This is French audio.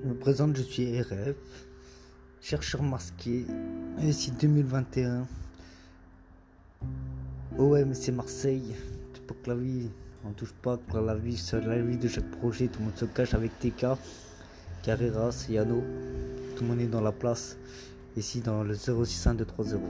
Je me présente, je suis RF, chercheur masqué, ici 2021. OMC Marseille, pour que la vie, on touche pas, pour la vie, sur la vie de chaque projet, tout le monde se cache avec TK, Carreras, Yano, tout le monde est dans la place, ici dans le 06130.